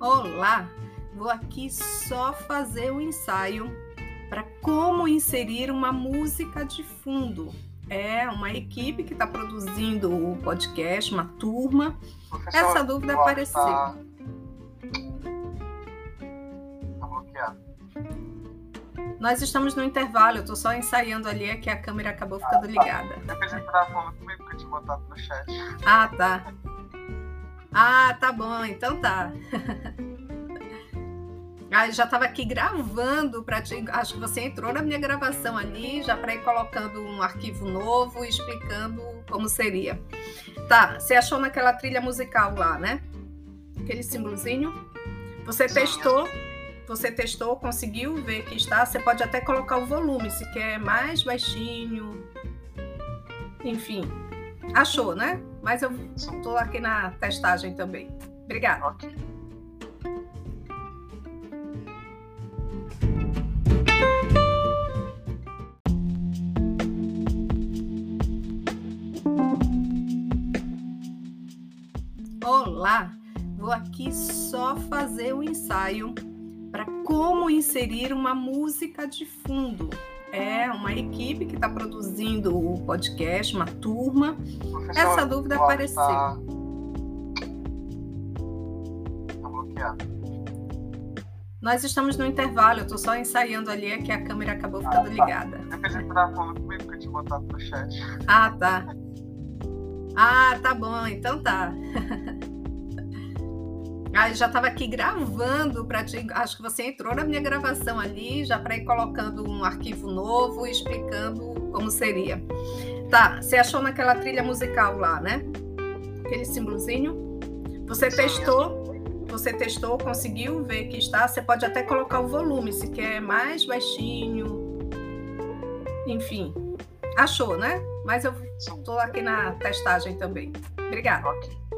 Olá, vou aqui só fazer o um ensaio para como inserir uma música de fundo. É uma equipe que está produzindo o podcast, uma turma. Professor, Essa dúvida apareceu. Tá... tá bloqueado. Nós estamos no intervalo, eu estou só ensaiando ali, é que a câmera acabou ficando ah, tá. ligada. Depois estava falando comigo que eu tinha botado no chat. Ah, tá. Ah, tá bom, então tá. Ah, já estava aqui gravando para ti. Acho que você entrou na minha gravação ali, já para ir colocando um arquivo novo, explicando como seria. Tá, você achou naquela trilha musical lá, né? Aquele símbolozinho. Você testou, você testou, conseguiu ver que está. Você pode até colocar o volume, se quer mais baixinho. Enfim, achou, né? Mas eu estou aqui na testagem também. Obrigada. Ok. Olá, vou aqui só fazer o um ensaio para como inserir uma música de fundo é uma equipe que está produzindo o podcast, uma turma. Professor, Essa dúvida apareceu. Tá... tá bloqueado. Nós estamos no intervalo, eu estou só ensaiando ali, é que a câmera acabou ficando ah, tá. ligada. Depois você estava falando comigo que eu tinha botado no chat. Ah, tá. Ah, tá bom, então tá. Ah, já estava aqui gravando para ti. Acho que você entrou na minha gravação ali, já para ir colocando um arquivo novo, explicando como seria. Tá, você achou naquela trilha musical lá, né? Aquele símbolozinho. Você testou, você testou, conseguiu ver que está. Você pode até colocar o volume, se quer mais baixinho. Enfim, achou, né? Mas eu estou aqui na testagem também. Obrigada. Okay.